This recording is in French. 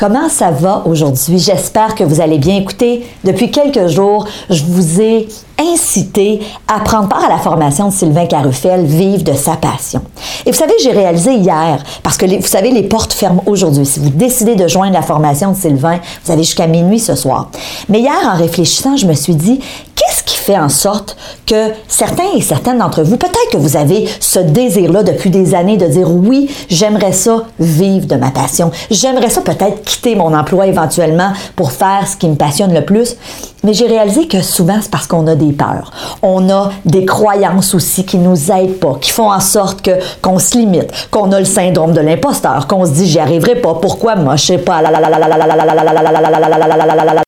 Comment ça va aujourd'hui? J'espère que vous allez bien. Écoutez, depuis quelques jours, je vous ai incité à prendre part à la formation de Sylvain Carufel, Vive de sa passion. Et vous savez, j'ai réalisé hier, parce que vous savez, les portes ferment aujourd'hui. Si vous décidez de joindre la formation de Sylvain, vous avez jusqu'à minuit ce soir. Mais hier, en réfléchissant, je me suis dit, qu'est-ce qui fait en sorte que certains et certaines d'entre vous, peut-être que vous avez ce désir-là depuis des années de dire oui, j'aimerais ça vivre de ma passion. J'aimerais ça peut-être quitter mon emploi éventuellement pour faire ce qui me passionne le plus. Mais j'ai réalisé que souvent, c'est parce qu'on a des peurs. On a des croyances aussi qui nous aident pas, qui font en sorte que qu'on se limite, qu'on a le syndrome de l'imposteur, qu'on se dit j'y arriverai pas, pourquoi moi je sais pas